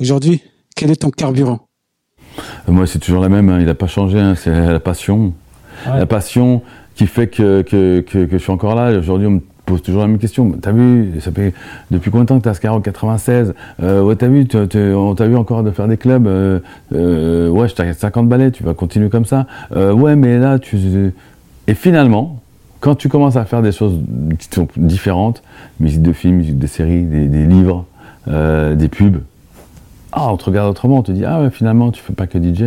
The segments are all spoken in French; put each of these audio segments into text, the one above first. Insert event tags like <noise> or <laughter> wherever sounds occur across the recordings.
aujourd'hui, quel est ton carburant Moi, c'est toujours la même. hein, Il n'a pas changé. hein, C'est la passion. Ouais. La passion qui fait que, que, que, que je suis encore là. Aujourd'hui, on me pose toujours la même question. T'as vu, ça fait depuis combien de temps que t'as Skyrock 96 euh, Ouais, t'as vu, on t'a vu encore de faire des clubs. euh, euh, ouais, je t'arrête 50 ballets, tu vas continuer comme ça. Euh, ouais, mais là, tu. Et finalement, quand tu commences à faire des choses qui sont différentes, musique de film, musique de série, des, des livres, euh, des pubs, ah, on te regarde autrement, on te dit, ah ouais, finalement, tu fais pas que DJ.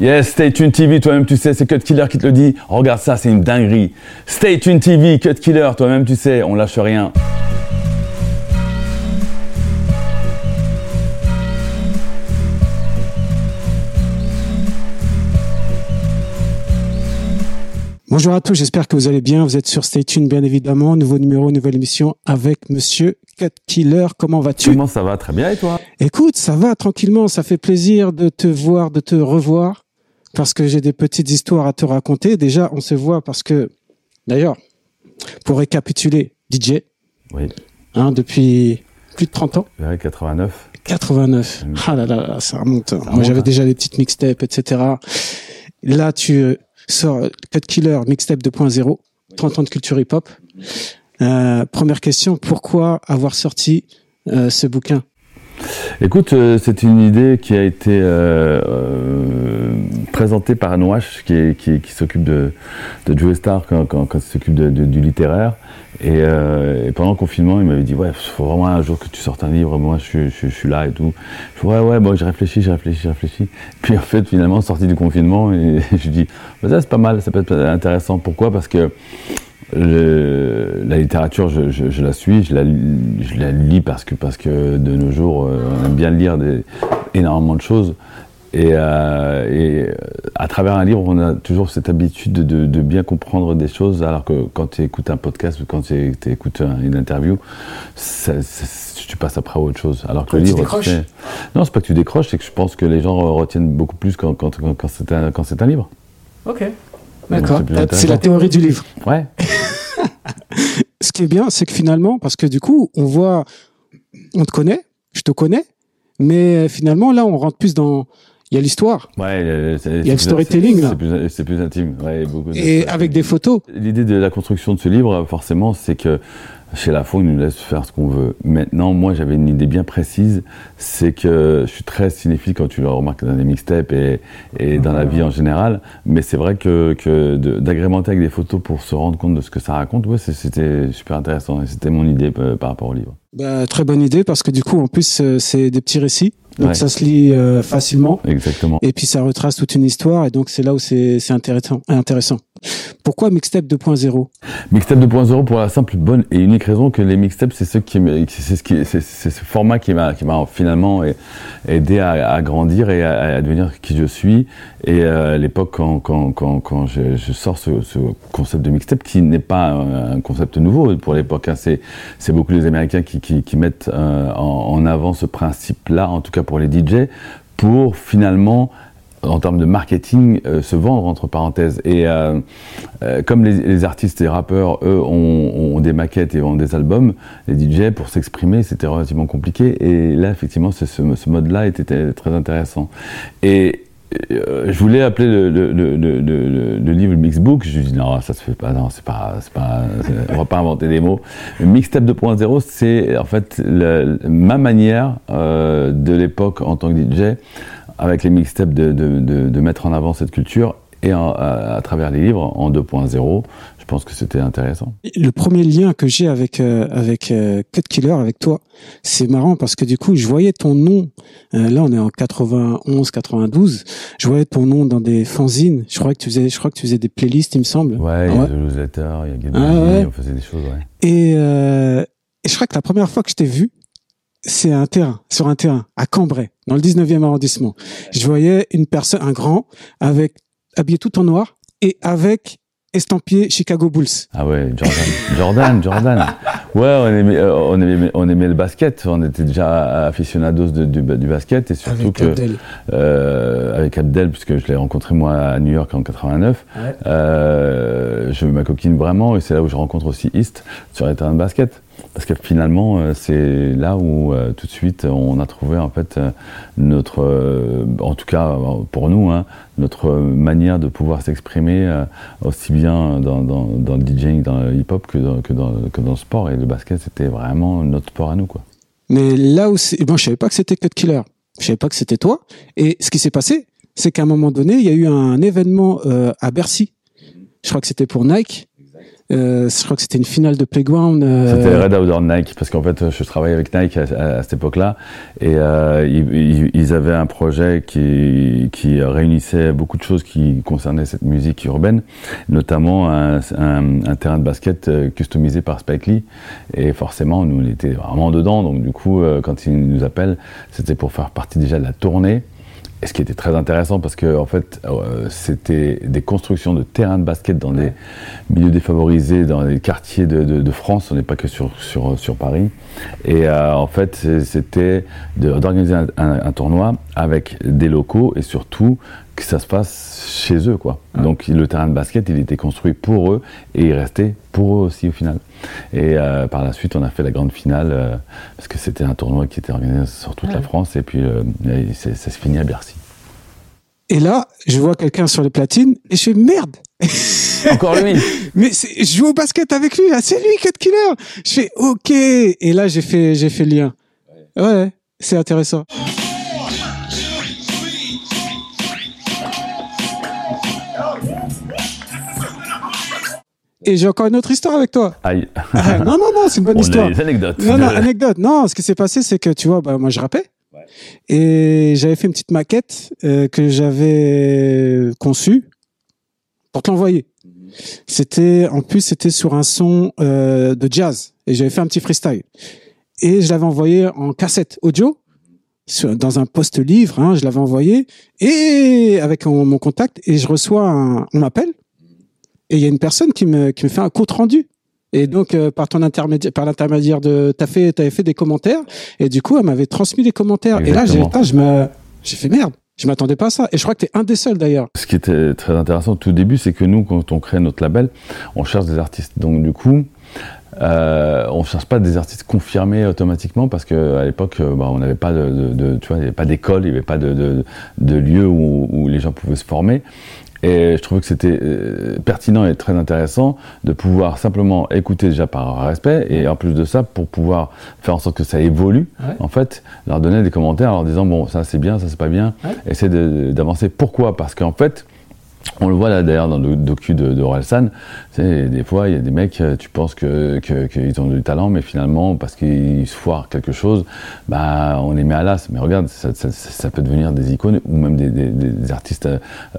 Yes, Stay Tuned TV, toi-même tu sais, c'est Cut Killer qui te le dit. Regarde ça, c'est une dinguerie. Stay Tuned TV, Cut Killer, toi-même tu sais, on lâche rien. Bonjour à tous, j'espère que vous allez bien. Vous êtes sur Stay Tuned, bien évidemment. Nouveau numéro, nouvelle émission avec Monsieur Cut Killer. Comment vas-tu Comment ça va Très bien, et toi? Écoute, ça va tranquillement. Ça fait plaisir de te voir, de te revoir, parce que j'ai des petites histoires à te raconter. Déjà, on se voit parce que, d'ailleurs, pour récapituler, DJ, Oui, hein, depuis plus de 30 ans. vers 89. 89. Mm. Ah là là, là, ça remonte. Moi, j'avais hein. déjà des petites mixtapes, etc. Là, tu euh, sors euh, Cut Killer Mixtape 2.0, 30 ans de culture hip-hop. Euh, première question, pourquoi avoir sorti euh, ce bouquin? Écoute, euh, c'est une idée qui a été présentée par Anouash, qui, s'occupe de, de Joe Star quand, il s'occupe du littéraire. Et, et pendant le confinement, il m'avait dit Ouais, il faut vraiment un jour que tu sortes un livre, moi je, suis- je, je là et tout. Je dis, Ouais, ouais, bon, j'ai réfléchi, j'ai réfléchi, j'ai réfléchi. Puis en fait, finalement, sorti du confinement, et <laughs> je lui dis Bah, Ça, c'est pas mal, ça peut être intéressant. Pourquoi? Parce que le- la littérature, je, je- je la suis, je la, je la lis parce que, parce que de nos jours, euh, on aime bien lire des, énormément de choses. Et, euh, et à travers un livre, on a toujours cette habitude de, de- de bien comprendre des choses, alors que quand tu écoutes un podcast ou quand tu tu écoutes un- une interview, ça- ça- tu passes après à autre chose. Alors que le tu livre, décroches. c'est- non, c'est pas que tu décroches, c'est que je pense que les gens retiennent beaucoup plus quand, quand, quand, quand c'est un, livre. Ok. D'accord. c'est la théorie du livre. Ouais. Ce qui est bien, c'est que finalement, parce que du coup, on voit, on te connaît, je te connais, mais finalement, là, on rentre plus dans, il y a l'histoire. Ouais, euh, Il y a le storytelling, c'est- là. C'est plus, intime. Ouais, beaucoup de- Et avec des photos. L'idée de la construction de ce livre, forcément, c'est que chez la Faux, ils nous laissent faire ce qu'on veut. Maintenant, moi, j'avais une idée bien précise, c'est que je suis très cinéphile quand tu le remarques dans les mixtapes et, et dans la vie en général, mais c'est vrai que, d'agrémenter avec des photos pour se rendre compte de ce que ça raconte, ouais, c'était super intéressant et c'était mon idée euh, par rapport au livre. Bah, très bonne idée parce que du coup, en plus, euh, c'est des petits récits, donc Ouais. ça se lit euh, facilement. Exactement. Et puis ça retrace toute une histoire et donc c'est là où c'est intéressant. intéressant. Pourquoi mixtape 2.0 Mixtape 2.0 pour la simple, bonne et unique raison que les mixtapes, c'est ce qui, me- c'est ce qui, c'est c'est ce format qui m'a, qui m'a finalement aidé à, à grandir et à, à devenir qui je suis. Et euh, à l'époque, quand, quand, quand, quand je, je sors ce, ce concept de mixtape, qui n'est pas un, concept nouveau pour l'époque, hein, c'est, c'est beaucoup les Américains qui, qui, qui mettent euh, en, en avant ce principe-là, en tout cas pour les DJ, pour finalement en termes de marketing, euh, se vendre entre parenthèses. Et euh, euh, comme les, artistes et rappeurs, eux, ont, des maquettes et ont des albums, les DJ, pour s'exprimer, c'était relativement compliqué. Et là, effectivement, ce, ce, mode-là était très intéressant. Et je voulais appeler le, le, le, livre Mixbook. Je lui dis non, ça se fait pas. Non, c'est pas, pas. On va pas inventer des mots. Mixtape 2.0, c'est en fait ma manière euh, de l'époque en tant que DJ, avec les mixtapes, de, de, mettre en avant cette culture et à, à travers les livres en 2.0. Je pense que c'était intéressant. Le premier lien que j'ai avec euh, avec euh, Cut Killer, avec toi, c'est marrant parce que du coup, je voyais ton nom. euh, là, on est en 91, 92. Je voyais ton nom dans des fanzines. Je crois que tu faisais, je crois que tu faisais des playlists, il me semble. Ouais, il y a. The Newsletter, il y a Game Ah ouais. on faisait des choses, ouais. Et, euh, et je crois que la première fois que je t'ai vu, c'est un terrain, sur un terrain, à Cambrai, dans le 19e arrondissement. Je voyais une personne, un grand, avec, habillé tout en noir, et avec estampillé Chicago Bulls. Ah ouais, Jordan, Jordan, Jordan. Ouais, on aimait, euh, on aimait, on aimait le basket. On était déjà aficionados de- du, du basket et surtout Avec que Abdel. euh, avec Abdel, puisque je l'ai rencontré moi à New York en 89. Ouais. Euh, je ma coquine vraiment et c'est là où je rencontre aussi East sur les terrains de basket. Parce que finalement, euh, c'est là où euh, tout de suite on a trouvé en fait euh, notre, en tout cas pour nous, hein, notre manière de pouvoir s'exprimer aussi bien dans, le DJing, dans le hip-hop que dans, que, dans, que dans le sport. Et le basket, c'était vraiment notre sport à nous. Quoi. Mais là où moi je savais pas que c'était Cut Killer, je savais pas que c'était toi. Et ce qui s'est passé, c'est qu'à un moment donné, il y a eu un événement à Bercy. Je crois que c'était pour Nike euh, je crois que c'était une finale de Playground. Euh... C'était Red Outdoor Nike, parce qu'en fait, je travaillais avec Nike à, cette époque-là, et euh, ils, avaient un projet qui, réunissait beaucoup de choses qui concernaient cette musique urbaine, notamment un, un, terrain de basket euh, customisé par Spike Lee, et forcément, nous, on était vraiment dedans, donc du coup, euh, quand ils nous appellent, c'était pour faire partie déjà de la tournée, et ce qui était très intéressant parce que en fait, euh, c'était des constructions de terrains de basket dans des milieux défavorisés, dans les quartiers de, France. On n'est pas que sur, sur, Paris. Et euh, en fait, c'était d'organiser un, tournoi avec des locaux et surtout que ça se passe chez eux, quoi. Donc le terrain de basket, il était construit pour eux et il restait pour eux aussi au final. Et euh, par la suite, on a fait la grande finale euh, parce que c'était un tournoi qui était organisé sur toute la France et puis euh, ça se finit à Bercy. Et là, je vois quelqu'un sur les platines et je fais merde. <laughs> Encore lui. Mais je joue au basket avec lui, c'est lui Cut Killer. Je fais OK et là j'ai fait j'ai fait le lien. Ouais, c'est intéressant. Et j'ai encore une autre histoire avec toi. Aïe. <laughs> Ah, non, non, non, c'est une bonne On histoire. a des anecdotes. Non, non, <laughs> anecdote. Non, ce qui s'est passé, c'est que tu vois, bah, moi, je rappais. Ouais. Et j'avais fait une petite maquette euh, que j'avais conçue pour te l'envoyer. C'était, en plus, c'était sur un son euh, de jazz. Et j'avais fait un petit freestyle. Et je l'avais envoyé en cassette audio. Dans un poste livre, hein, je l'avais envoyé et avec mon, mon contact et je reçois un, on m'appelle et il y a une personne qui me, qui me fait un compte rendu. Et donc euh, par ton intermédiaire, par l'intermédiaire de, t'as fait, t'avais fait des commentaires, et du coup elle m'avait transmis des commentaires. Exactement. Et là j'ai, je me, j'ai fait merde. Je m'attendais pas à ça. Et je crois que tu es un des seuls d'ailleurs. Ce qui était très intéressant au tout début, c'est que nous, quand on crée notre label, on cherche des artistes. Donc du coup, euh, on cherche pas des artistes confirmés automatiquement parce que à l'époque, bah, on n'avait pas de, de, de, tu vois, il n'y avait pas d'école, il n'y avait pas de, de, de lieu où, où, les gens pouvaient se former. Et je trouvais que c'était euh, pertinent et très intéressant de pouvoir simplement écouter déjà par respect et en plus de ça pour pouvoir faire en sorte que ça évolue. Ouais. En fait, leur donner des commentaires en leur disant bon ça c'est bien, ça c'est pas bien. Ouais. Essayer d'avancer. Pourquoi? Parce qu'en fait on le voit là d'ailleurs dans le docu de, de des fois il y a des mecs, euh, tu penses qu'ils ont du talent, mais finalement parce qu'ils se foirent quelque chose, bah on les met à l'as. Mais regarde, ça, peut devenir des icônes ou même des, artistes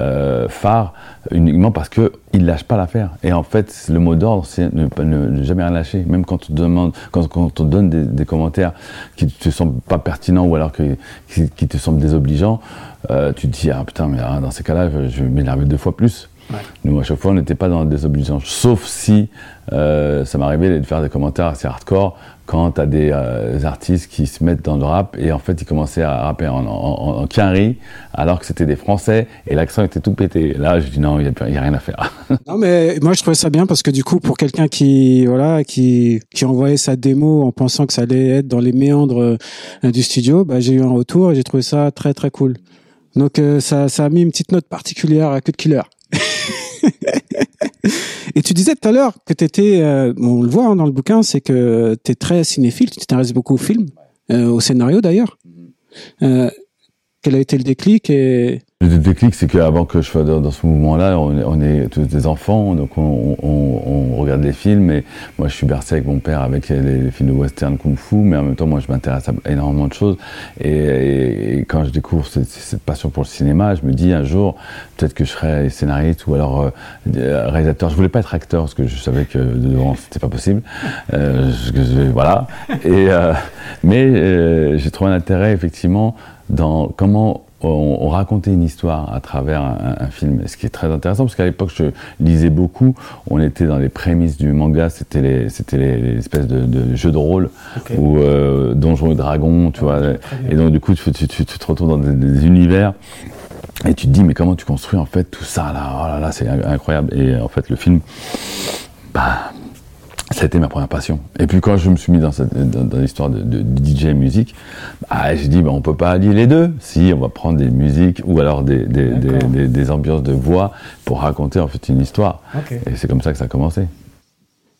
euh, phares uniquement parce que ils lâchent pas l'affaire. Et en fait, le mot d'ordre, c'est ne, ne, ne, jamais rien lâcher. Même quand on demande, quand, quand on donne des, commentaires qui te semblent pas pertinents ou alors qui te semblent désobligeants, euh, tu te dis ah putain mais ah, dans ces cas-là, je, vais m'énerver deux fois plus. Ouais. Nous, à chaque fois, on n'était pas dans la désobligeance. Sauf si euh, ça m'arrivait de faire des commentaires assez hardcore quand t'as des euh, artistes qui se mettent dans le rap et en fait ils commençaient à rapper en, en, en quinri alors que c'était des Français et l'accent était tout pété. Là, je dis non, il n'y a, a, rien à faire. <laughs> non, mais moi je trouvais ça bien parce que du coup, pour quelqu'un qui voilà qui qui envoyait sa démo en pensant que ça allait être dans les méandres euh, du studio, bah, j'ai eu un retour et j'ai trouvé ça très très cool. Donc euh, ça, ça a mis une petite note particulière à Cut Killer. <laughs> Et tu disais tout à l'heure que tu étais, euh, on le voit hein, dans le bouquin, c'est que tu es très cinéphile, tu t'intéresses beaucoup au film, euh, au scénario d'ailleurs. Euh, quel a été le déclic et le déclic, c'est qu'avant que je sois dans, ce mouvement-là, on, est tous des enfants, donc on, regarde les films. Et moi, je suis bercé avec mon père avec les, films de western kung-fu, mais en même temps, moi, je m'intéresse à énormément de choses. Et, quand je découvre cette, passion pour le cinéma, je me dis un jour, peut-être que je serai scénariste ou alors euh, réalisateur. Je voulais pas être acteur parce que je savais que devant, c'était pas possible. Euh, voilà. Euh, mais j'ai trouvé un intérêt effectivement dans comment on, on, racontait une histoire à travers un, un, film, ce qui est très intéressant parce qu'à l'époque je lisais beaucoup, on était dans les prémices du manga, c'était les, c'était les, les, espèces de, de, jeux de rôle okay. ou euh, Donjons et Dragons, tu vois, et donc du coup tu, tu, tu, tu te retrouves dans des, des, univers et tu te dis mais comment tu construis en fait tout ça là, oh là là c'est incroyable. Et en fait le film, bah ça a été ma première passion. Et puis quand je me suis mis dans, cette, dans, l'histoire de, de, DJ musique, bah, j'ai dit bah, on peut pas allier les deux. Si on va prendre des musiques ou alors des, des, des, des ambiances de voix pour raconter en fait une histoire. Et c'est comme ça que ça a commencé.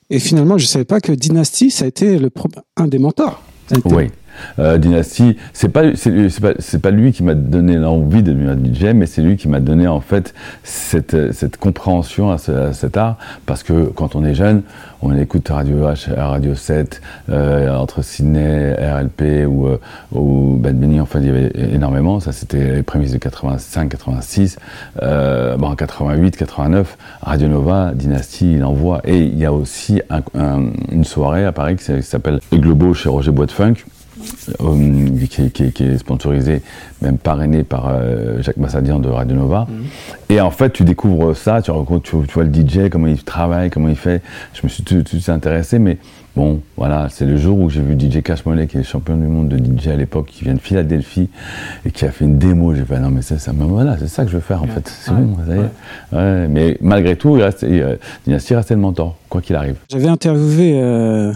Et finalement, je savais pas que Dynasty, ça a été le un des mentors. Oui. Euh, Dynasty, c'est pas lui qui m'a donné l'envie de devenir DJ, mais c'est lui qui m'a donné en fait cette compréhension à, cet art. Parce que quand on est jeune, on écoute Radio H, Radio 7, euh, entre Sydney, RLP ou euh, ou Bad enfin il y avait énormément. Ça c'était les prémices de 85, 86, euh, bon 88, 89, Radio Nova, Dynasty, il envoie et il y a aussi une soirée à Paris qui s'appelle Globo chez Roger Bois de Funk euh, qui, est sponsorisé, même parrainé par euh, Jacques Massadian de Radio Nova. Mhm. Et en fait, tu découvres ça, tu, tu, vois le DJ, comment il travaille, comment il fait. Je me suis tout, de suite intéressé, mais bon, voilà, c'est le jour où j'ai vu DJ Cash Mollet, qui est champion du monde de DJ à l'époque, qui vient de Philadelphie et qui a fait une démo. J'ai fait, non, mais ça, ça voilà, c'est ça que je veux faire en fait. C'est bon, ça y est. Ouais. mais malgré tout, il reste, il, Dynasty restait le mentor, quoi qu'il arrive. J'avais interviewé euh,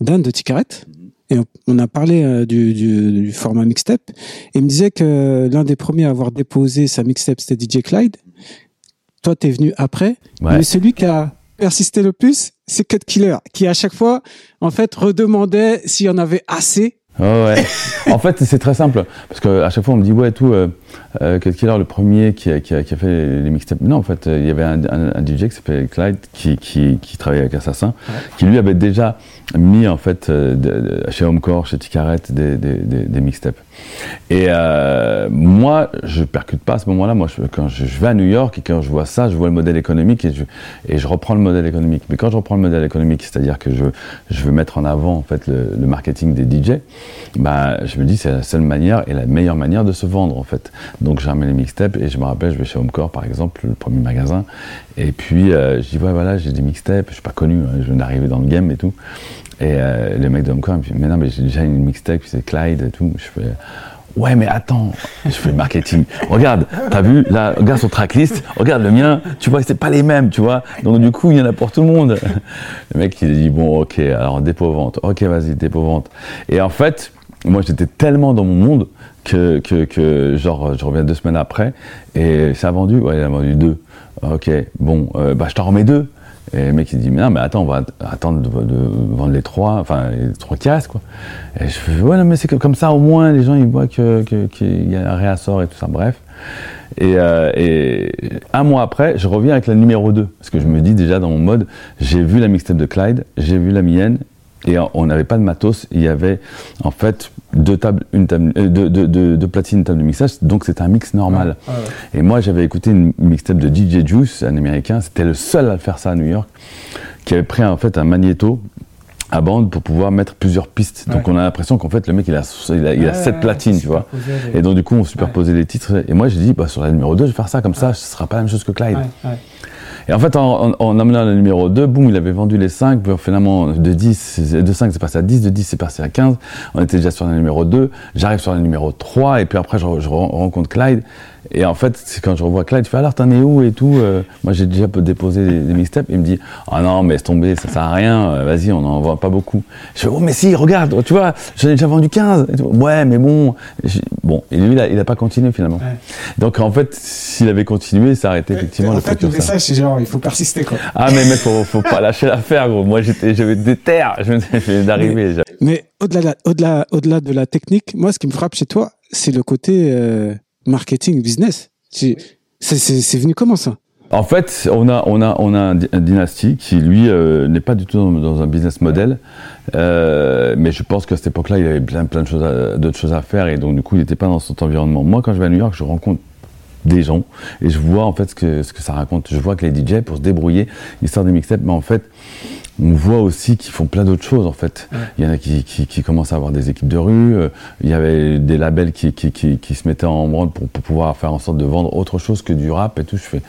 Dan de Ticaret et on a parlé euh, du, du, du, format mixtape. Et il me disait que l'un des premiers à avoir déposé sa mixtape, c'était DJ Clyde. Toi, t'es venu après. Mais celui qui a persisté le plus, c'est Cut Killer, qui à chaque fois, en fait, redemandait s'il y en avait assez. Oh ouais. en fait, c'est très simple. Parce qu'à chaque fois, on me dit, ouais, tout, euh, euh, Cut Killer, le premier qui a, qui a, qui a fait les mixtapes. Non, en fait, il y avait un, un, un DJ qui s'appelait Clyde, qui, qui, qui travaillait avec Assassin, qui lui avait déjà mis en fait euh, chez Homecore, chez Ticaret, des, des, des, des mixtapes. Et euh, moi, je percute pas à ce moment-là. Moi, je, quand je, vais à New York et quand je vois ça, je vois le modèle économique et je, et je reprends le modèle économique. Mais quand je reprends le modèle économique, c'est-à-dire que je, je veux mettre en avant en fait le, le marketing des DJ, bah, je me dis c'est la seule manière et la meilleure manière de se vendre en fait. Donc j'ai les mixtapes et je me rappelle, je vais chez Homecore par exemple, le premier magasin, et puis euh, je dis ouais voilà j'ai des mixtapes, je suis pas connu, hein, je viens d'arriver dans le game et tout. Et euh, le mec de Homecore me dit mais non mais j'ai déjà une mixtape, c'est Clyde et tout. Je fais Ouais, mais attends, je fais le marketing. Regarde, t'as vu, là, regarde son tracklist, regarde le mien, tu vois, c'est pas les mêmes, tu vois. Donc, du coup, il y en a pour tout le monde. <laughs> Le mec, il dit, bon, ok, alors dépôt-vente. Ok, vas-y, dépôt-vente. Et en fait, moi, j'étais tellement dans mon monde que, que, genre, je reviens deux semaines après et ça a vendu? Ouais, il a vendu deux. Ok, bon, euh, bah, je t'en remets deux. Et le mec il dit mais non mais attends on va attendre de, vendre les trois enfin les trois restent quoi. Et je fais ouais non mais c'est comme ça au moins les gens ils voient que qu'il y a un réassort et tout ça bref. Et, euh, un mois après je reviens avec la numéro 2 parce que je me dis déjà dans mon mode j'ai vu la mixtape de Clyde j'ai vu la mienne et on n'avait pas de matos il y avait en fait deux tables, une table, euh, deux, deux, deux, deux, platines, une table de mixage, donc c'était un mix normal. Ah, et moi, j'avais écouté une mixtape de DJ Juice, un américain, c'était le seul à faire ça à New York, qui avait pris en fait un magnéto à bande pour pouvoir mettre plusieurs pistes. Donc on a l'impression qu'en fait le mec il a, il a, il a sept platines, tu vois. Et donc du coup on superposait les titres. Et moi j'ai dit bah, sur la numéro 2 je vais faire ça comme ça, ce sera pas la même chose que Clyde. Et en fait, en, en, amenant le numéro 2, boum, il avait vendu les 5, puis finalement, de 10, de 5, c'est passé à 10, de 10, c'est passé à 15. On était déjà sur le numéro 2. J'arrive sur le numéro 3, et puis après, je, je rencontre Clyde. Et en fait, c'est quand je revois Clyde, je fais alors t'en es où et tout. Euh, moi j'ai déjà déposé des, des mixtapes. Il me dit ah non mais laisse tomber, ça sert à rien. Euh, vas-y, on n'en voit pas beaucoup. Je fais oh mais si, regarde, tu vois, j'en ai déjà vendu 15. Ouais mais bon, bon. Et lui il a, il a pas continué finalement. Donc en fait, s'il avait continué, ça aurait été effectivement en le fait, le message c'est genre il faut persister quoi. Ah mais mec, faut, faut pas lâcher l'affaire gros. Moi j'étais, j'avais des terres, je venais d'arriver. Mais, mais au-delà, au-delà, au-delà de la technique, moi ce qui me frappe chez toi, c'est le côté euh, marketing, business. C'est venu comment ça? En fait, on a, on a, on a un, dynastie qui, lui, euh, n'est pas du tout dans, un business model. Euh, mais je pense qu'à cette époque-là, il avait plein, plein de choses, d'autres choses à faire, et donc du coup, il n'était pas dans cet environnement. Moi, quand je vais à New York, je rencontre des gens et je vois en fait ce que, ce que ça raconte. Je vois que les DJ, pour se débrouiller, ils sortent des mixtapes, mais en fait, on voit aussi qu'ils font plein d'autres choses en fait. Il y en a qui, qui, qui, commencent à avoir des équipes de rue, euh, il y avait des labels qui, se mettaient en branle pour, pour, pouvoir faire en sorte de vendre autre chose que du rap et tout. Je fais,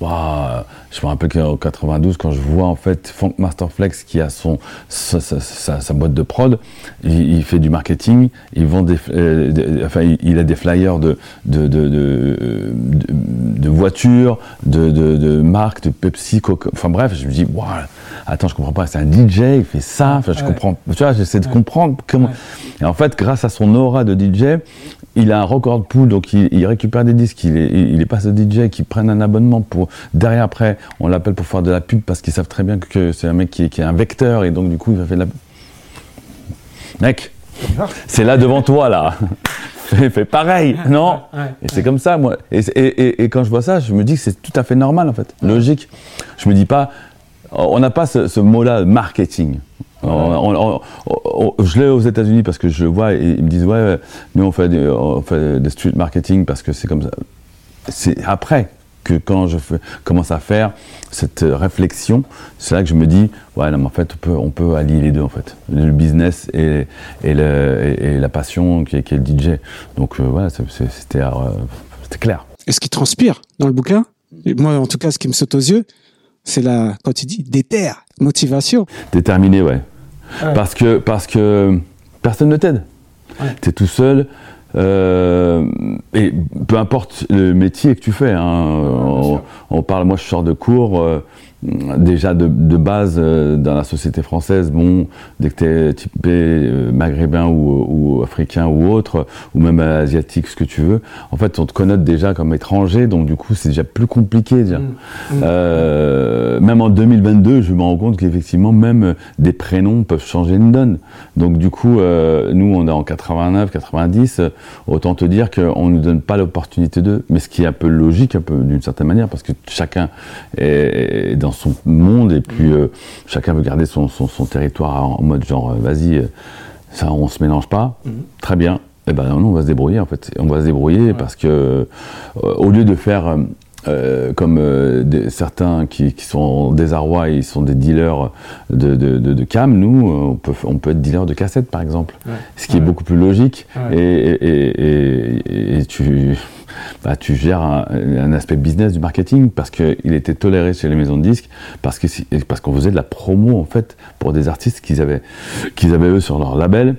waouh, je me rappelle qu'en 92, quand je vois en fait Funk Masterflex qui a son, sa, sa, sa, boîte de prod, il, il, fait du marketing, il vend des, euh, enfin, il, a des flyers de, de, de, de, de voitures, de, de, de marques, de Pepsi, Coca, enfin bref, je me dis, waouh, attends, je comprends comprends pas. C'est un DJ, il fait ça. Enfin, je comprends. Tu vois, j'essaie de comprendre comment. Et en fait, grâce à son aura de DJ, il a un record pool, donc il, récupère des disques. Il est, il est pas ce DJ qui prenne un abonnement pour derrière après, on l'appelle pour faire de la pub parce qu'ils savent très bien que c'est un mec qui, qui est un vecteur et donc du coup il va faire de la. Mec, c'est là devant toi là. <laughs> fais, pareil, non Et c'est comme ça, moi. Et, quand je vois ça, je me dis que c'est tout à fait normal, en fait, logique. Je me dis pas, on n'a pas ce, mot-là, marketing. je l'ai aux États-Unis parce que je vois, et ils me disent, ouais, nous on fait, des, on fait des street marketing parce que c'est comme ça. C'est après que quand je commence à faire cette réflexion, c'est là que je me dis, ouais, non, mais en fait, on peut, on peut allier les deux, en fait. Le business et, et, le, et, la passion qui est, qui est, le DJ. Donc, voilà, euh, c'était euh, c'était clair. Et ce qui transpire dans le bouquin, moi, en tout cas, ce qui me saute aux yeux, c'est la, quand tu dis déter, motivation. Déterminé, ouais. Parce que, parce que personne ne t'aide. Ouais. Tu es tout seul. Euh, et peu importe le métier que tu fais, hein, on, parle, moi je sors de cours, euh, déjà de, de base euh, dans la société française, bon, dès que tu es typé euh, maghrébin ou, ou, africain ou autre, ou même asiatique, ce que tu veux, en fait, on te connote déjà comme étranger, donc du coup, c'est déjà plus compliqué. Déjà. Mmh. Mmh. Euh, même en 2022, je me rends compte qu'effectivement, même des prénoms peuvent changer une donne. Donc du coup, euh, nous, on est en 89, 90, autant te dire qu'on ne nous donne pas l'opportunité d'eux, mais ce qui est un peu logique, un peu d'une certaine manière, parce que chacun est, est dans son monde et puis euh, chacun veut garder son, son, territoire en mode genre euh, vas-y, euh, ça on se mélange pas, mhm. très bien. Et eh ben non, on va se débrouiller en fait. On va se débrouiller parce que au lieu de faire comme certains qui, qui, sont en désarroi, ils sont des dealers de, de, de, cam, nous, on peut, on peut être dealer de cassettes par exemple, ce qui est beaucoup plus logique. Et, et, et, et, tu, bah, tu gères un, aspect business du marketing parce qu'il était toléré chez les maisons de disques, parce qu'on parce qu'on faisait de la promo en fait pour des artistes qu'ils avaient, qu'ils avaient eux sur leur label.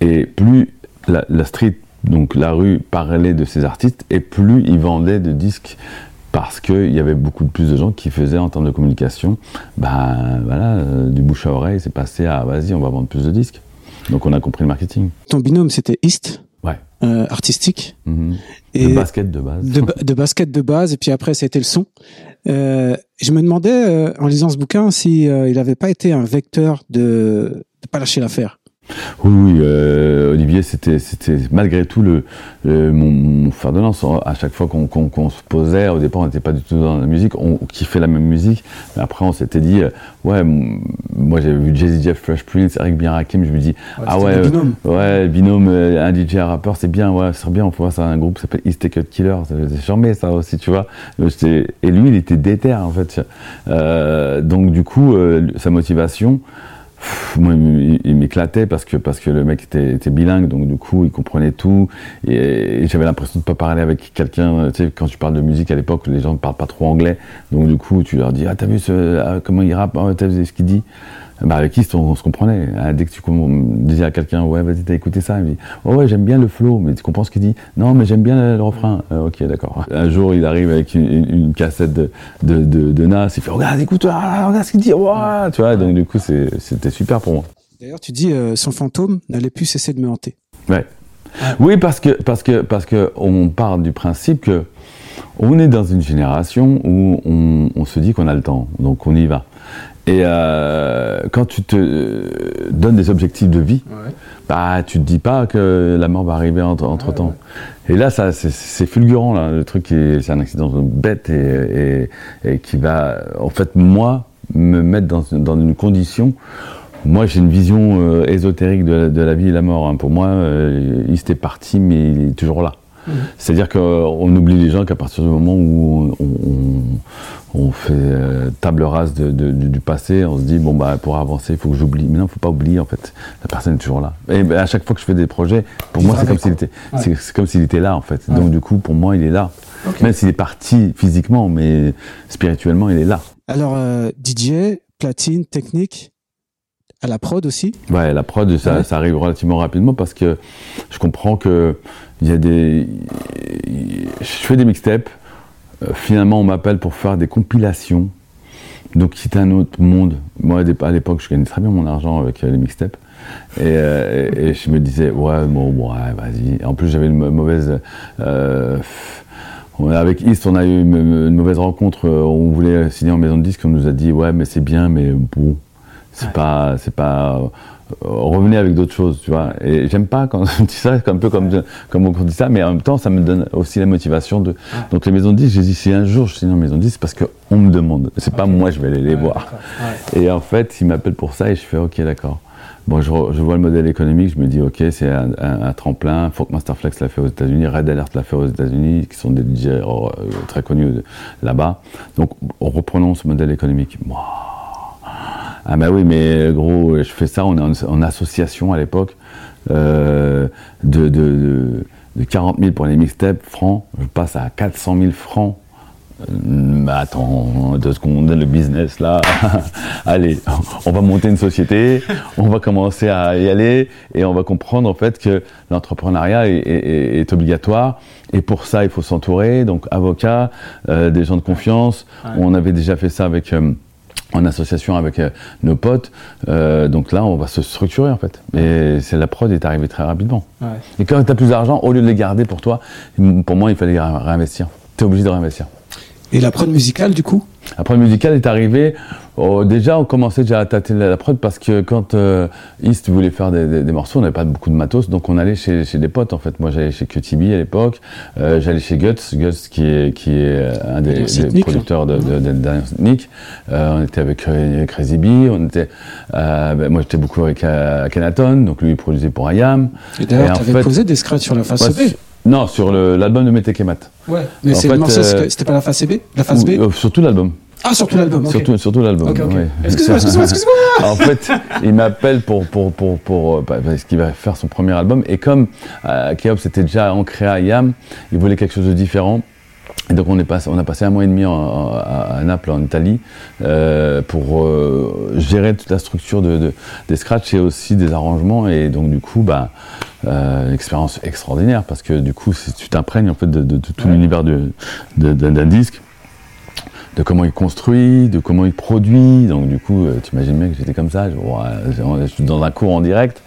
Et plus la, street, donc la rue, parlait de ces artistes, et plus ils vendaient de disques parce qu'il y avait beaucoup plus de gens qui faisaient en termes de communication, ben voilà, euh, du bouche à oreille, c'est passé à vas-y, on va vendre plus de disques. Donc on a compris le marketing. Ton binôme, c'était East Ouais. Euh, artistique. Mhm. Et de basket de base. De, basket de base, et puis après, ça a été le son. Euh, je me demandais, euh, en lisant ce bouquin, si euh, il n'avait pas été un vecteur de ne pas lâcher l'affaire. Oui, oui euh, Olivier, c'était, c'était malgré tout le, mon, mon, fer de lance. À chaque fois qu'on, qu'on, se posait, au départ, on n'était pas du tout dans la musique, on kiffait la même musique. Mais après, on s'était dit, euh, ouais, moi j'avais vu Jay-Z Jeff, Fresh Prince, Eric Bien Rakim, je me dis, ah ouais, euh, binôme. ouais, binôme, un DJ, un rappeur, c'est bien, ouais, c'est bien, on peut voir ça, un groupe qui s'appelle East Cut Killer, c'est charmé ça aussi, tu vois. Et lui, il était déter, en fait. donc, du coup, sa motivation, moi, il, m'éclatait parce que parce que le mec était, était, bilingue, donc du coup, il comprenait tout. Et, j'avais l'impression de pas parler avec quelqu'un. Tu sais, quand tu parles de musique à l'époque, les gens ne parlent pas trop anglais, donc du coup, tu leur dis ah t'as vu ce, ah, comment il rappe, ah, t'as vu ce qu'il dit? Bah, avec qui on, se comprenait. Hein, dès que tu disais à quelqu'un, ouais, vas-y, t'as écouté ça, il me dit, oh ouais, j'aime bien le flow, mais tu comprends ce qu'il dit? Non, mais j'aime bien le, refrain. Euh, ok, d'accord. Un jour, il arrive avec une, cassette de, de, de, Nas, il fait, regarde, écoute, ah, regarde ce qu'il dit, tu vois, donc du coup, c'était super pour moi. D'ailleurs, tu dis, euh, son fantôme n'allait plus cesser de me hanter. Ouais. Oui, parce que, parce que, parce que on part du principe que on est dans une génération où on, on se dit qu'on a le temps, donc on y va. Et euh, quand tu te donnes des objectifs de vie, bah tu te dis pas que la mort va arriver entre, entre temps. Et là, ça, c'est fulgurant là. Le truc, c'est un accident bête et, et, et, qui va, en fait, moi, me mettre dans, dans une condition. Moi, j'ai une vision euh, ésotérique de la, de la, vie et la mort. Hein. Pour moi, euh, il était parti, mais il est toujours là. C'est-à-dire qu'on oublie les gens qu'à partir du moment où on, fait euh, table rase du passé, on se dit bon bah pour avancer, il faut que j'oublie. Mais non, il faut pas oublier en fait. La personne est toujours là. Et ben, à chaque fois que je fais des projets, pour moi c'est comme s'il était, c'est comme s'il était là en fait. Donc du coup, pour moi, il est là. Même s'il est parti physiquement, mais spirituellement, il est là. Alors euh, DJ, platine, technique, à la prod aussi? Ouais, la prod, ça, ça, arrive relativement rapidement parce que je comprends que il y a des. Je fais des mixtapes. Euh, finalement, on m'appelle pour faire des compilations Donc c'était un autre monde. Moi à l'époque je gagnais très bien mon argent avec les mixtapes. Et, et, je me disais ouais bon, bon ouais, vas-y. En plus j'avais une mauvaise avec East, on a eu une, mauvaise rencontre. On voulait signer en maison de disque. On nous a dit ouais, mais c'est bien, mais bon, c'est pas, c'est pas. Revenez avec d'autres choses, tu vois. Et j'aime pas quand on dit ça, un peu comme, comme on dit ça, mais en même temps, ça me donne aussi la motivation de. Donc les maisons de disques, j'ai dit si un jour je signe en maison de disque, c'est parce qu'on me demande. C'est pas moi, je vais aller les voir. Et en fait, ils m'appellent pour ça et je fais ok, d'accord. Bon, je, vois le modèle économique, je me dis, ok, c'est un, un, tremplin. Folk Masterflex l'a fait aux États-Unis, Red Alert l'a fait aux États-Unis, qui sont des DJ euh, très connus là-bas. Donc, reprenons ce modèle économique. Ah, bah oui, mais gros, je fais ça, on est en, association à l'époque, euh, de, de, de, 40 000 pour les mixtapes francs, je passe à 400 000 francs bah attends, deux secondes, le business là. <laughs> Allez, on va monter une société, on va commencer à y aller et on va comprendre en fait que l'entrepreneuriat est, obligatoire. Et pour ça, il faut s'entourer. Donc, avocat, euh, des gens de confiance. On avait déjà fait ça avec. Euh, en association avec nos potes, donc là on va se structurer en fait. Et c'est la prod est arrivée très rapidement. Et quand tu as plus d'argent, au lieu de les garder pour toi, pour moi il fallait réinvestir. Tu es obligé de réinvestir. Et la prod musicale, du coup? La prod musicale est arrivée. Oh, déjà, on commençait déjà à tâter la prod parce que quand euh, East voulait faire des, morceaux, on n'avait pas beaucoup de matos, donc on allait chez, des potes en fait. Moi, j'allais chez QTB à l'époque, euh, j'allais chez Guts, Guts qui est, qui est euh, un des, producteurs de, de, Nick. on était avec Crazy B, on était, ben, moi j'étais beaucoup avec Kenaton, donc lui il produisait pour IAM. Et d'ailleurs, tu avais posé des scratchs sur la face B. Non, sur l'album de Metekemat. Ouais, mais euh, c'était pas la face B La face B euh, Surtout l'album. Ah, surtout l'album. Surtout, surtout l'album. Excuse-moi, excuse-moi, excuse-moi. <laughs> en fait, il m'appelle pour pour pour pour euh, bah, parce qu'il va faire son premier album et comme euh, Keops était déjà ancré à Yam, il voulait quelque chose de différent. Et donc on, est passé, on a passé un mois et demi à, Naples, en Italie, euh, pour euh, gérer toute la structure de, des scratchs et aussi des arrangements. Et donc du coup, bah, euh, une expérience extraordinaire parce que du coup, tu t'imprègnes en fait de, tout l'univers d'un disque de comment il construit, de comment il produit. Donc du coup, euh, tu imagines bien que j'étais comme ça. Je, suis dans un cours en direct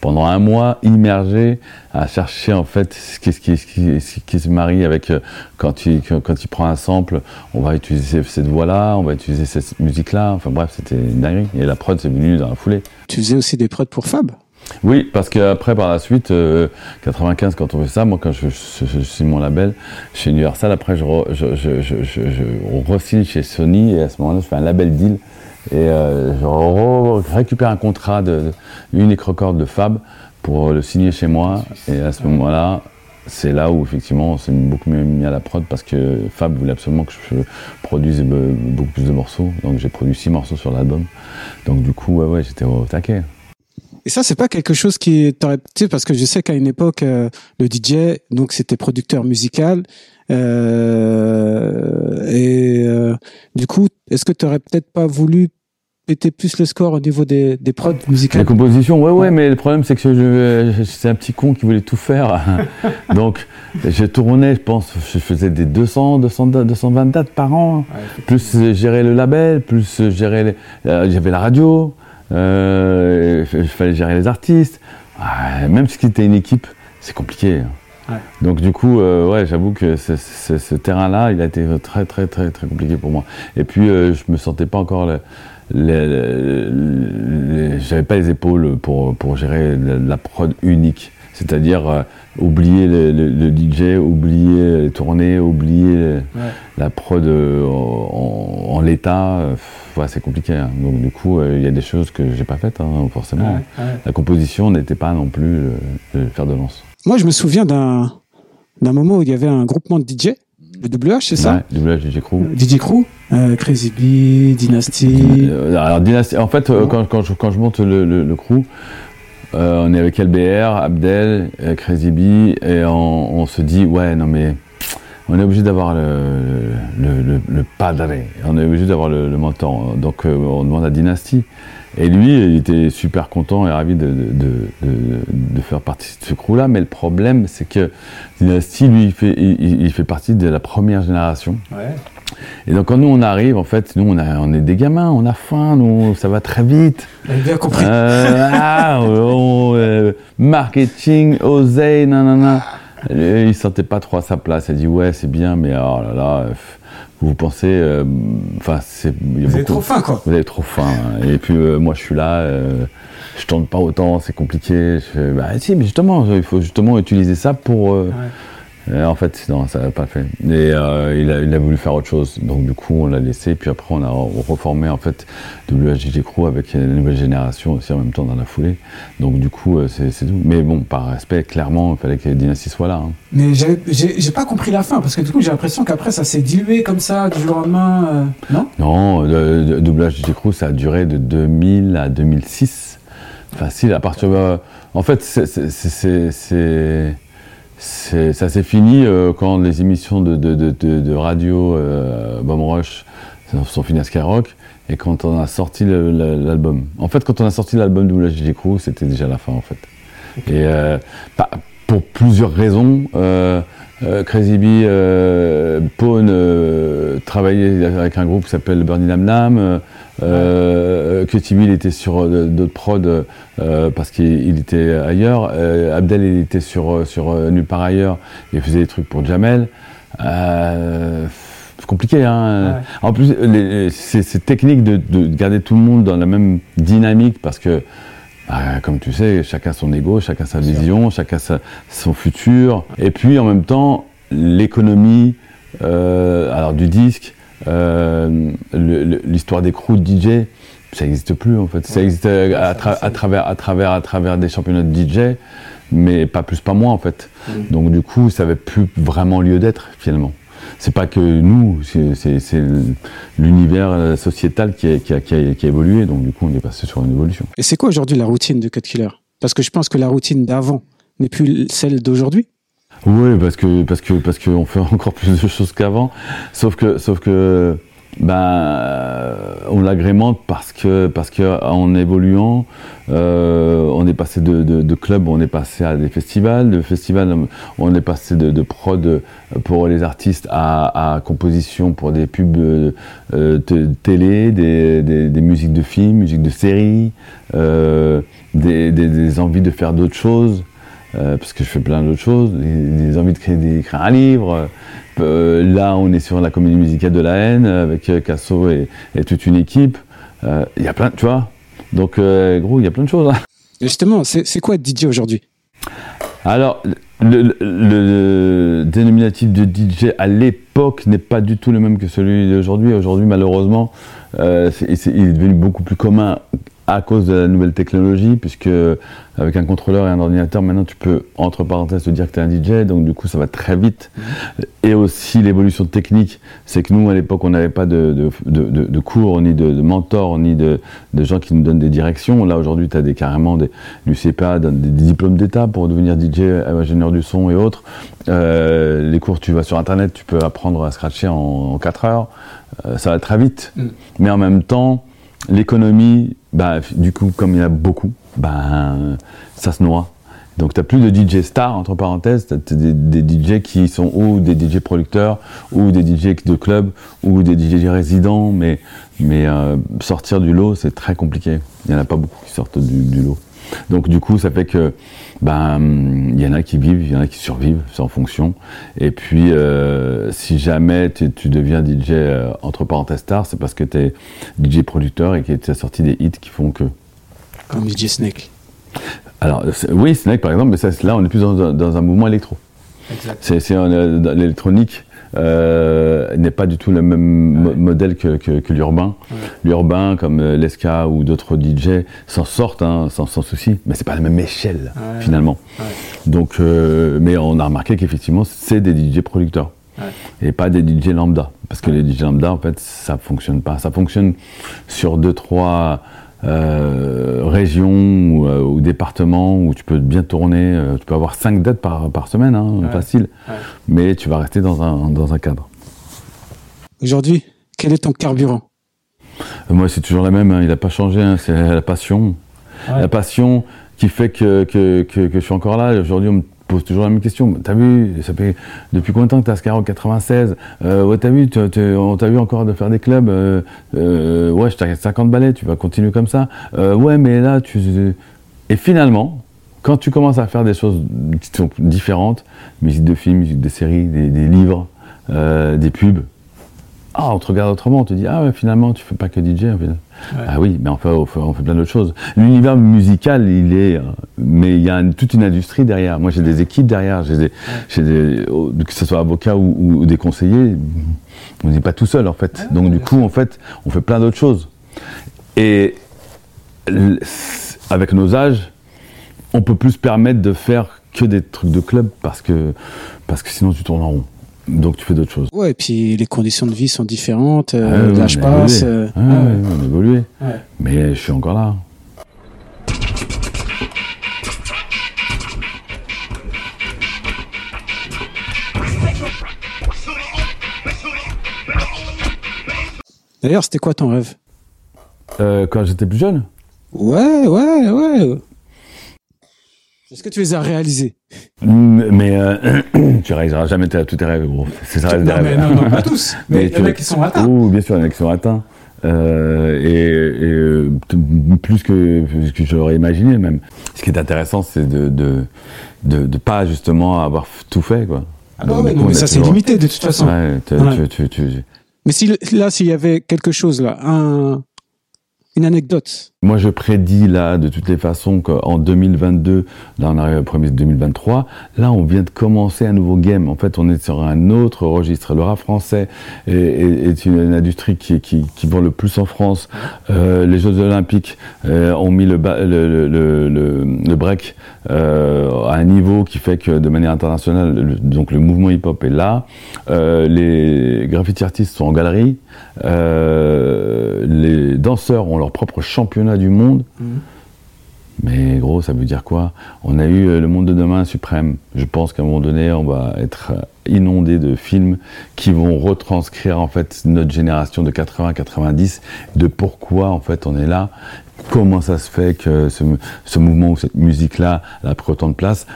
pendant un mois, immergé à chercher en fait ce qui, ce qui, se marie avec euh, quand tu quand tu prends un sample, on va utiliser cette voix-là, on va utiliser cette musique-là. Enfin bref, c'était une. Et la prod, c'est venu dans la foulée. Tu faisais aussi des prods pour Fab? Oui, parce qu'après, par la suite, 95, euh, quand on fait ça, moi, quand je, suis mon label chez Universal, après, je, je, je, je, chez Sony et à ce moment-là, je fais un label deal et euh, je récupère un contrat de, Unique Record de Fab pour le signer chez moi. Et à ce moment-là, c'est là où effectivement on s'est beaucoup mieux mis à la prod parce que Fab voulait absolument que je produise beaucoup plus de morceaux. Donc j'ai produit six morceaux sur l'album. Donc du coup, ouais j'étais au taquet. Et ça, c'est pas quelque chose qui t'aurait, tu sais, parce que je sais qu'à une époque, euh, le DJ, donc c'était producteur musical, euh, et euh, du coup, est-ce que tu aurais peut-être pas voulu péter plus le score au niveau des, des prods musicales? La composition, ouais, ouais, mais le problème, c'est que je, c'est un petit con qui voulait tout faire. <laughs> Donc, je tournais, je pense, je faisais des 200, 200 220 dates par an, plus gérer le label, plus gérer j'avais la radio, il fallait gérer les artistes. même si c'était une équipe, c'est compliqué. Donc du coup, euh, ouais, j'avoue que ce terrain-là, il a été très très très très compliqué pour moi. Et puis, euh, je me sentais pas encore, j'avais pas les épaules pour pour gérer la prod unique. C'est-à-dire euh, oublier le, DJ, oublier les tournées, oublier la prod euh, en, l'état. Euh, c'est compliqué. Hein. Donc du coup, il y a des choses que j'ai pas faites, hein, forcément. La composition n'était pas non plus le fer de lance. Moi, je me souviens d'un d'un moment où il y avait un groupement de DJ, le WH, c'est ça? WH, DJ Crew. DJ Crew, Crazy B, Dynasty. alors Dynasty, en fait, quand, quand, je, quand, je, monte le, le crew, euh, on est avec LBR, Abdel, euh, Crazy B, et on, se dit, ouais, non mais on est obligé d'avoir le, le, le, padre, on est obligé d'avoir le, mentor. Donc euh, on demande à Dynasty. Et lui, il était super content et ravi de, de, faire partie de ce crew-là. Mais le problème, c'est que Dynasty, lui, il fait, il, fait partie de la première génération. Et donc quand nous on arrive, en fait, nous on, a, on est des gamins, on a faim, nous ça va très vite. Bien compris. Euh, ah, oh, euh, marketing, oseille, nanana. Il sentait pas trop à sa place. Il dit ouais c'est bien, mais oh là là, euh, vous pensez, euh, c'est. Vous avez beaucoup- trop faim, quoi. Vous avez trop faim. hein. Et puis euh, moi je suis là, euh, je tourne pas autant, c'est compliqué. Je fais, bah si, mais justement, il faut justement utiliser ça pour. En fait, non, ça n'a pas fait. Et euh, il, a, il a voulu faire autre chose. Donc du coup, on l'a laissé. Puis après, on a reformé en fait WHJ Crew avec la nouvelle génération aussi en même temps dans la foulée. Donc du coup, euh, c'est tout. Mais bon, par respect, clairement, il fallait que Dynasty soit là. hein. Mais j'ai- pas compris la fin, parce que du coup, j'ai l'impression qu'après, ça s'est dilué comme ça, du jour au lendemain. euh, Non? Non, le, le WHJ Crew, ça a duré de 2000 à 2006. Facile, à partir de... En fait, c'est- ça s'est fini euh, quand les émissions de, de, de, radio euh, Bomb Rush sont finies à Skyrock et quand on a sorti l'album. En fait, quand on a sorti l'album WHJ Crew, c'était déjà la fin, en fait. Et euh, pas- pour plusieurs raisons. Euh, euh, Crazy Bee, euh, Pone euh, travaillait avec un groupe qui s'appelle Bernie Nam Nam. Euh, euh, Cutty Bill était sur euh, d'autres prods euh, parce qu'il il était ailleurs. Euh, Abdel il était sur, euh, sur euh, Nulle part ailleurs. Il faisait des trucs pour Jamel. Euh, c'est compliqué, hein. Ouais. En plus, les- c'est c'est technique de, de garder tout le monde dans la même dynamique parce que bah, comme tu sais, chacun son ego, chacun sa vision, chacun sa- son futur. Et puis en même temps, l'économie euh, alors du disque, euh, l'histoire des crews de DJ, ça n'existe plus en fait. Ça existe euh, à, tra- à travers, à, travers, à travers des championnats de DJ, mais pas plus, pas moins en fait. Donc du coup, ça n'avait plus vraiment lieu d'être finalement. C'est pas que nous, c'est- l'univers euh, sociétal qui a, qui, a, qui, a, qui a évolué, donc du coup on est passé sur une évolution. Et c'est quoi aujourd'hui la routine de Cut Killer? Parce que je pense que la routine d'avant n'est plus celle d'aujourd'hui. Oui, parce que parce que parce qu'on fait <laughs> encore plus de choses qu'avant. Sauf que sauf que ben euh, on l'agrémente parce que parce que en évoluant, euh, on est passé de, de, de club, on est passé à des festivals, de festivals, on est passé de, de prod pour les artistes à, à composition pour des pubs euh, de télé, des, des, musiques de films, musiques de séries, euh, des, des, envies de faire d'autres choses. Euh, parce que je fais plein d'autres choses, des, envies de créer, d'écrire un livre. Euh, là, on est sur la comédie musicale de la haine avec euh, Casso et, et toute une équipe. Euh, Il y a plein, tu vois. Donc, euh, gros, il y a plein de choses. hein. Justement, c'est quoi DJ aujourd'hui? Alors, le, le- le dénominatif de DJ à l'époque n'est pas du tout le même que celui d'aujourd'hui. Aujourd'hui, malheureusement, euh, il est devenu beaucoup plus commun à cause de la nouvelle technologie, puisque avec un contrôleur et un ordinateur, maintenant tu peux, entre parenthèses, te dire que tu es un DJ, donc du coup ça va très vite. Et aussi l'évolution technique, c'est que nous à l'époque on n'avait pas de, de, de- cours, ni de, mentors, ni de, de gens qui nous donnent des directions. Là aujourd'hui tu as des, carrément des, du CPA, des diplômes d'état pour devenir DJ, ingénieur du son et autres. Euh, les cours, tu vas sur internet, tu peux apprendre à scratcher en, 4 heures. Euh, ça va très vite. Mm. Mais en même temps, l'économie, bah, du coup, comme il y en a beaucoup, ben, ça se noie. Donc tu plus de DJ stars, entre parenthèses, tu as des, des DJ qui sont ou des DJ producteurs, ou des DJ de club, ou des DJ résidents, mais, mais euh, sortir du lot, c'est très compliqué. Il n'y en a pas beaucoup qui sortent du lot. Donc du coup, ça fait que ben il y en a qui vivent, il y en a qui survivent, c'est en fonction. Et puis euh, si jamais tu, tu deviens DJ euh, entre parenthèses star, c'est parce que tu es DJ producteur et que tu as sorti des hits qui font que. Comme DJ Snake. Alors c'est- oui, Snake par exemple, mais ça, là on est plus dans, un- dans un mouvement électro. C'est euh, l'électronique euh, n'est pas du tout le même mo- modèle que, que, que l'urbain. Ouais. L'urbain, comme euh, Leska ou d'autres DJ, s'en sortent hein, sans, sans souci, mais c'est pas la même échelle Ouais. finalement. Donc, euh, mais on a remarqué qu'effectivement, c'est des DJ producteurs et pas des DJ lambda, parce que les DJ lambda, en fait, ça fonctionne pas. Ça fonctionne sur deux trois euh, régions ou, euh, ou départements où tu peux bien tourner. euh, tu peux avoir cinq dates par, par semaine, hein, Ouais. facile. Ouais. Mais tu vas rester dans un, dans un cadre. Aujourd'hui, quel est ton carburant? Euh, Moi, c'est toujours la même, hein, il n'a pas changé, hein, c'est la passion. Ouais. La passion qui fait que, que, que, que je suis encore là. Aujourd'hui, on me poses toujours la même question. T'as vu, ça fait depuis combien de temps que t'as Skyrock 96 euh, Ouais, t'as vu, on t'a vu encore de faire des clubs. Euh, euh, ouais, je t'arrête 50 ballets, tu vas continuer comme ça. Ouais, mais là, tu. Et finalement, quand tu commences à faire des choses qui sont différentes, musique de film, musique de série, des, livres, des pubs, ah, on te regarde autrement, on te dit, ah ouais, finalement, tu fais pas que DJ. En fait. Ah oui, mais on fait, on fait, on fait plein d'autres choses. L'univers musical, il est, euh, mais il y a une- toute une industrie derrière. Moi, j'ai des équipes derrière, j'ai des, j'ai des, que ce soit avocats ou, ou des conseillers, on n'est pas tout seul en fait. Donc du coup, en fait, on fait plein d'autres choses. Et avec nos âges, on peut plus se permettre de faire que des trucs de club parce que, parce que sinon tu tournes en rond. Donc tu fais d'autres choses. Ouais, et puis les conditions de vie sont différentes, Ah euh, ouais, l'âge passe. euh, Ah ah ouais, ouais. on a évolué. Ouais. Mais je suis encore là. D'ailleurs, c'était quoi ton rêve? Euh, quand j'étais plus jeune, Ouais, ouais, ouais. Est-ce que tu les as réalisés? Mm, mais euh, <clears throat> tu réaliseras jamais tous tes rêves, gros. <laughs> C'est ça Non, mais non, non, pas tous. <laughs> Mais il y en a qui sont atteints. Oh, bien sûr, il y en a qui sont atteints. Euh, et et, euh, plus que ce que j'aurais imaginé même. Ce qui est intéressant, c'est de, de, de, de pas justement avoir tout fait, quoi. Ah bah ouais, coup, mais ça c'est toujours- limité de toute façon. Ouais, tu- Ouais. tu- tu- tu- Mais si là, s'il y avait quelque chose là, un, une anecdote. Moi, je prédis là, de toutes les façons, qu'en 2022, là, on arrive au premier 2023, là, on vient de commencer un nouveau game. En fait, on est sur un autre registre. Le rap français est, une, industrie qui, vend le plus en France. Euh, les Jeux Olympiques euh, ont mis le, break euh, à un niveau qui fait que, de manière internationale, le- donc le mouvement hip-hop est là. Les graffiti artistes sont en galerie. Les danseurs ont leur propre championnat du monde. Mais gros, ça veut dire quoi? On a eu euh, le monde de demain suprême. Je pense qu'à un moment donné, on va être euh, inondé de films qui vont retranscrire en fait notre génération de 80-90, de pourquoi en fait on est là, comment ça se fait que ce, ce mouvement ou cette musique-là a pris autant de place.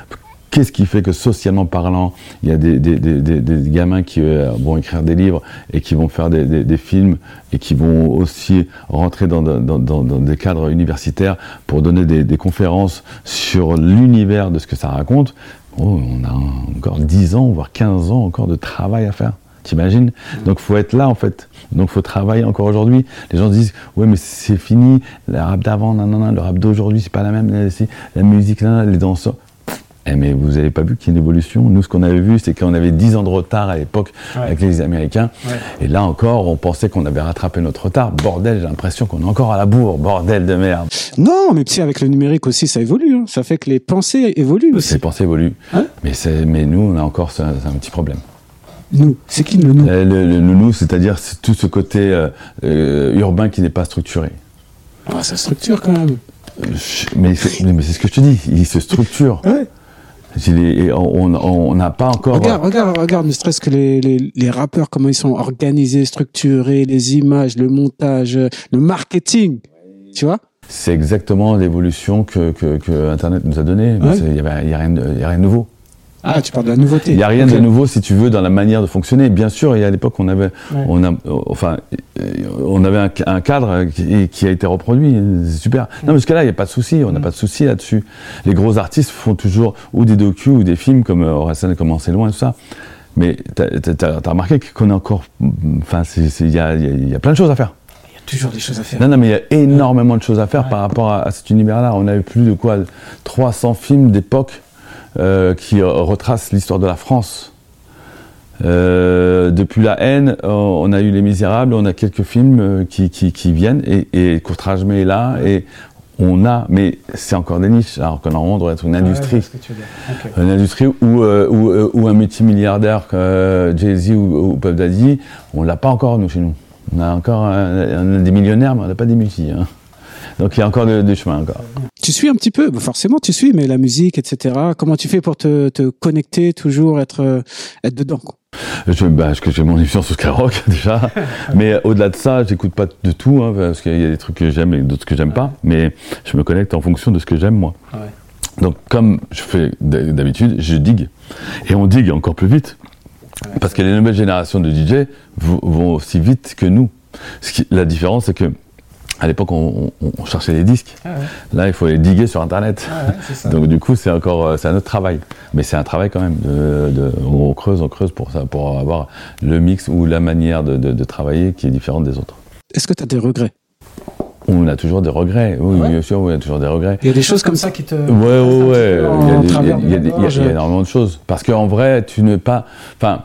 Qu'est-ce qui fait que socialement parlant, il y a des, des, des, des, des gamins qui euh, vont écrire des livres et qui vont faire des, des, des films et qui vont aussi rentrer dans, dans, dans, dans des cadres universitaires pour donner des, des conférences sur l'univers de ce que ça raconte? Oh, on a encore 10 ans, voire 15 ans encore de travail à faire. T'imagines? Donc faut être là en fait. Donc faut travailler encore aujourd'hui. Les gens se disent ouais mais c'est fini. Le rap d'avant, non non non, le rap d'aujourd'hui c'est pas la même. La, la musique là, les danseurs. Eh mais vous avez pas vu qu'il y a une évolution? Nous, ce qu'on avait vu, c'est qu'on avait 10 ans de retard à l'époque Ouais. avec les Américains. Ouais. Et là encore, on pensait qu'on avait rattrapé notre retard. Bordel, j'ai l'impression qu'on est encore à la bourre. Bordel de merde. Non, mais si avec le numérique aussi, ça évolue. hein. Ça fait que les pensées évoluent aussi. Les pensées évoluent. Hein? Mais, nous, on a encore c'est un petit problème. Nous, c'est qui le nous? Euh, Le, le nounou, c'est-à-dire c'est tout ce côté euh, euh, urbain qui n'est pas structuré. ah, Ça structure quand même. Je- Mais c'est mais c'est ce que je te dis, il se structure. Ouais. On n'a pas encore. Regarde, regarde, regarde, ne serait-ce que les, les, les rappeurs, comment ils sont organisés, structurés, les images, le montage, le marketing. Tu vois? C'est exactement l'évolution que, que, que Internet nous a donnée. Ouais. Il n'y a, il y a rien de- il y a rien de nouveau. Ah, tu parles de la nouveauté. Il n'y a rien de nouveau, si tu veux, dans la manière de fonctionner. Bien sûr, a à l'époque, on avait, Ouais. on a, enfin, euh, on avait un, un cadre qui, qui a été reproduit. C'est super. Non, mais jusqu'à là, il n'y a pas de souci. On n'a pas de souci là-dessus. Les gros artistes font toujours ou des docus ou des films comme euh, Orelsan comment c'est loin, tout ça. Mais t'as as, remarqué qu'on a encore, enfin, il y a, y a- y a plein de choses à faire. Il y a toujours des choses à faire. Non, non, mais il y a énormément de choses à faire par rapport à, à cet univers-là. On a eu plus de quoi 300 films d'époque euh, qui retracent l'histoire de la France. Euh, depuis la haine, euh, on a eu Les Misérables, on a quelques films qui, qui, qui viennent et, et est là et on a, mais c'est encore des niches, alors que normalement on doit être une industrie. Ouais. Une industrie où, euh, où, où un multimilliardaire comme euh, Jay-Z ou, ou Puff Daddy, on l'a pas encore nous chez nous. On a encore un- des millionnaires, mais on n'a pas des multi. hein. Donc il y a encore du chemin encore. Tu suis un petit peu, Bah, forcément tu suis, mais la musique, etc. Comment tu fais pour te, te connecter, toujours être, euh, être dedans quoi? Je, bah, que j'ai mon émission sur Skyrock <laughs> déjà, <laughs> mais au-delà de ça, j'écoute pas de tout, hein, parce qu'il y a des trucs que j'aime et d'autres que j'aime pas, mais je me connecte en fonction de ce que j'aime moi. Donc, comme je fais d'habitude, je digue. Et on digue encore plus vite. Parce que les nouvelles générations de DJ vont aussi vite que nous. la différence, c'est que à l'époque, on, cherchait les disques. Ah Là, il faut les diguer sur Internet. Ah Donc, du coup, c'est encore, euh, c'est un autre travail. Mais c'est un travail quand même. De, on creuse, on creuse pour ça, pour avoir le mix ou la manière de, travailler qui est différente des autres. Est-ce que tu as des regrets? On a toujours des regrets. Oui, bien sûr, y a toujours des regrets. Il y a des choses comme ça qui te. Ouais, ouais, ouais. Il y a énormément de choses. Parce qu'en vrai, tu n'es pas. Enfin,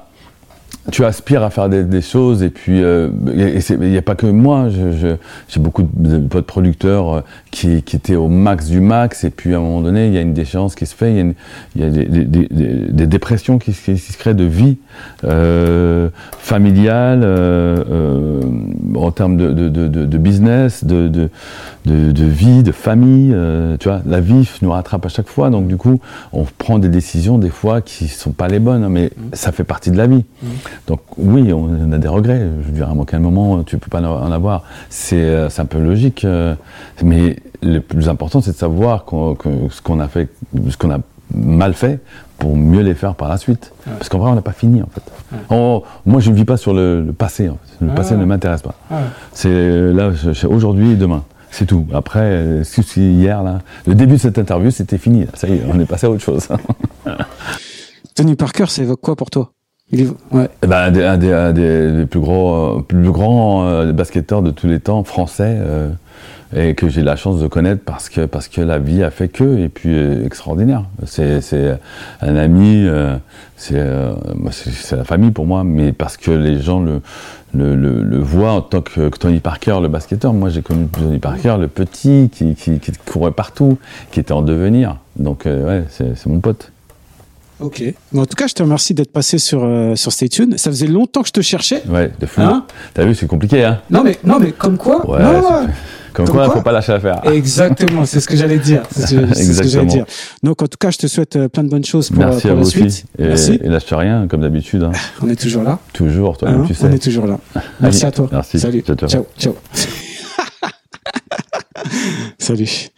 tu aspires à faire des, choses et puis euh, il n'y a pas que moi, j'ai beaucoup de potes producteurs euh, qui, étaient au max du max et puis à un moment donné il y a une déchéance qui se fait, il y a, des, dépressions qui, se créent de vie euh, familiale, euh, euh, en termes de, de business, de, de, vie, de famille, euh, tu vois, la vie nous rattrape à chaque fois, donc du coup on prend des décisions des fois qui sont pas les bonnes, mais mmh. ça fait partie de la vie. Mmh. Donc oui, on a des regrets. Je veux dire, à quel moment tu peux pas en avoir. C'est euh, un peu logique. Euh, mais le plus important, c'est de savoir ce qu'on a fait, ce qu'on a mal fait pour mieux les faire par la suite. Parce qu'en vrai, on n'a pas fini en fait. moi, je ne vis pas sur le, passé. Le passé ne m'intéresse pas. C'est là, aujourd'hui et demain. C'est tout. Après, euh, hier, là, le début de cette interview, c'était fini. Ça y est, on est passé à autre chose. <laughs> Tony Parker, ça évoque quoi pour toi? Ouais. Eh ben, un, des, plus gros, euh, plus grands euh, basketteurs de tous les temps français euh, et que j'ai la chance de connaître parce que parce que la vie a fait que et puis extraordinaire. C'est un ami, c'est c'est la famille pour moi, mais parce que les gens le le, le, voient en tant que, Tony Parker, le basketteur. Moi, j'ai connu Tony Parker, le petit qui, qui, qui, courait partout, qui était en devenir. Donc, ouais, c'est mon pote. Ok. en tout cas, je te remercie d'être passé sur, euh, sur Stay Tuned. Ça faisait longtemps que je te cherchais. Ouais, de fou. Hein T'as vu, c'est compliqué, hein Non, mais, non, mais comme quoi ouais, Comme, quoi, il ne faut pas lâcher l'affaire. Exactement, c'est ce que j'allais dire. C'est ce que j'allais dire. Donc, en tout cas, je te souhaite euh, plein de bonnes choses pour, Merci pour à la vous suite. Aussi. Et, Merci. Et lâche rien, comme d'habitude. Hein. <laughs> On est toujours là. Toujours, toi, hein tu sais. On est toujours là. <laughs> Merci à toi. Merci. Salut. ciao. ciao. ciao. <laughs> Salut.